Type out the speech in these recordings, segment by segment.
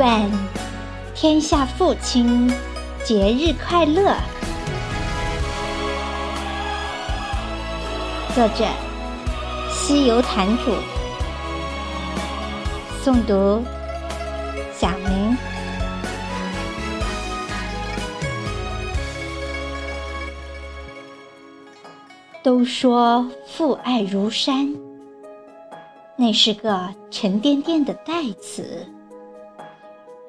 愿天下父亲节日快乐。作者：西游坛主，诵读：小明。都说父爱如山，那是个沉甸甸的代词。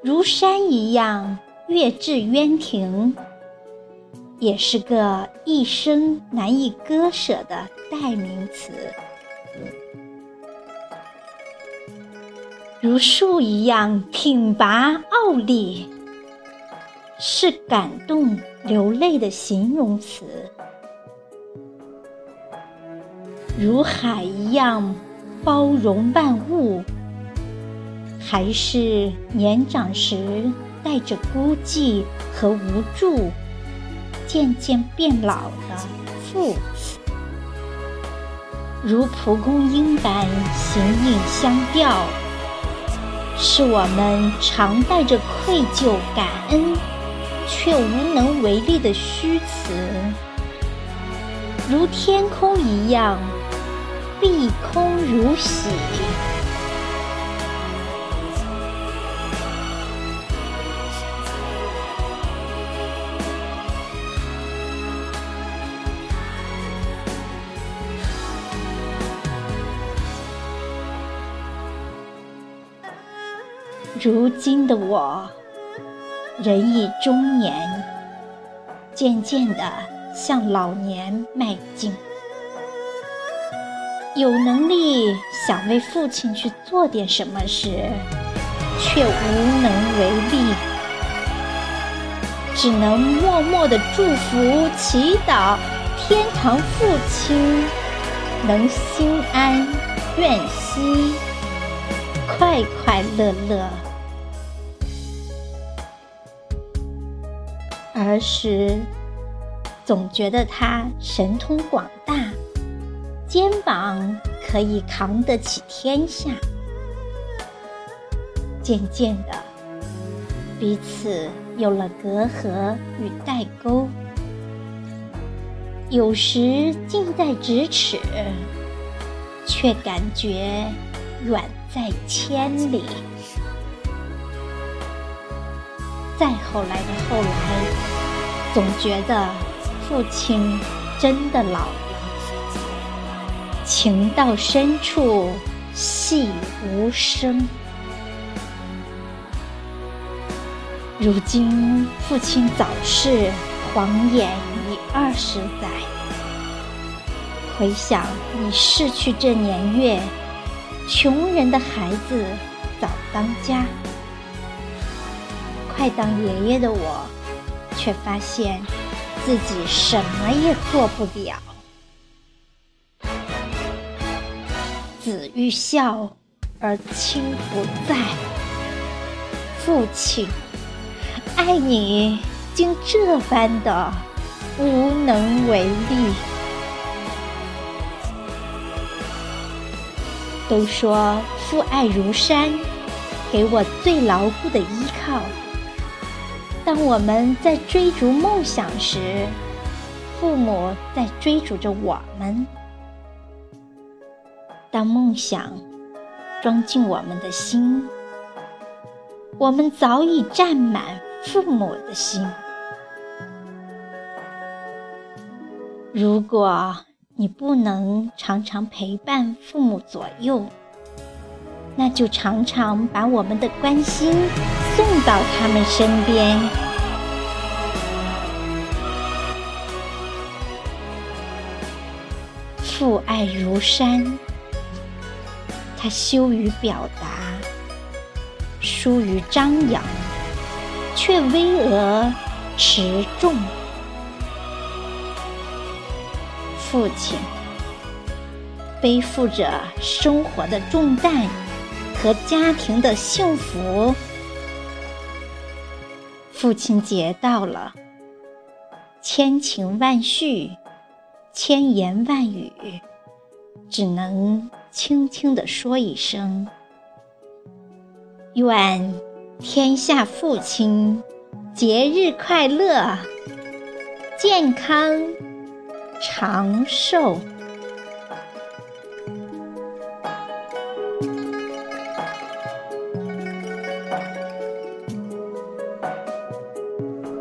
如山一样月至渊庭，也是个一生难以割舍的代名词。如树一样挺拔傲立，是感动流泪的形容词。如海一样包容万物。还是年长时带着孤寂和无助，渐渐变老的父，如蒲公英般形影相吊，是我们常带着愧疚感恩，却无能为力的虚词，如天空一样碧空如洗。如今的我，人已中年，渐渐地向老年迈进。有能力想为父亲去做点什么时，却无能为力，只能默默地祝福、祈祷天堂父亲能心安、愿息、快快乐乐。儿时，总觉得他神通广大，肩膀可以扛得起天下。渐渐的，彼此有了隔阂与代沟，有时近在咫尺，却感觉远在千里。再后来的后来。总觉得父亲真的老了，情到深处细无声。如今父亲早逝，晃眼已二十载。回想你逝去这年月，穷人的孩子早当家，快当爷爷的我。却发现自己什么也做不了。子欲孝而亲不在，父亲爱你竟这般的无能为力。都说父爱如山，给我最牢固的依靠。当我们在追逐梦想时，父母在追逐着我们。当梦想装进我们的心，我们早已占满父母的心。如果你不能常常陪伴父母左右，那就常常把我们的关心送到他们身边。父爱如山，他羞于表达，疏于张扬，却巍峨持重。父亲背负着生活的重担。和家庭的幸福。父亲节到了，千情万绪，千言万语，只能轻轻地说一声：“愿天下父亲节日快乐，健康长寿。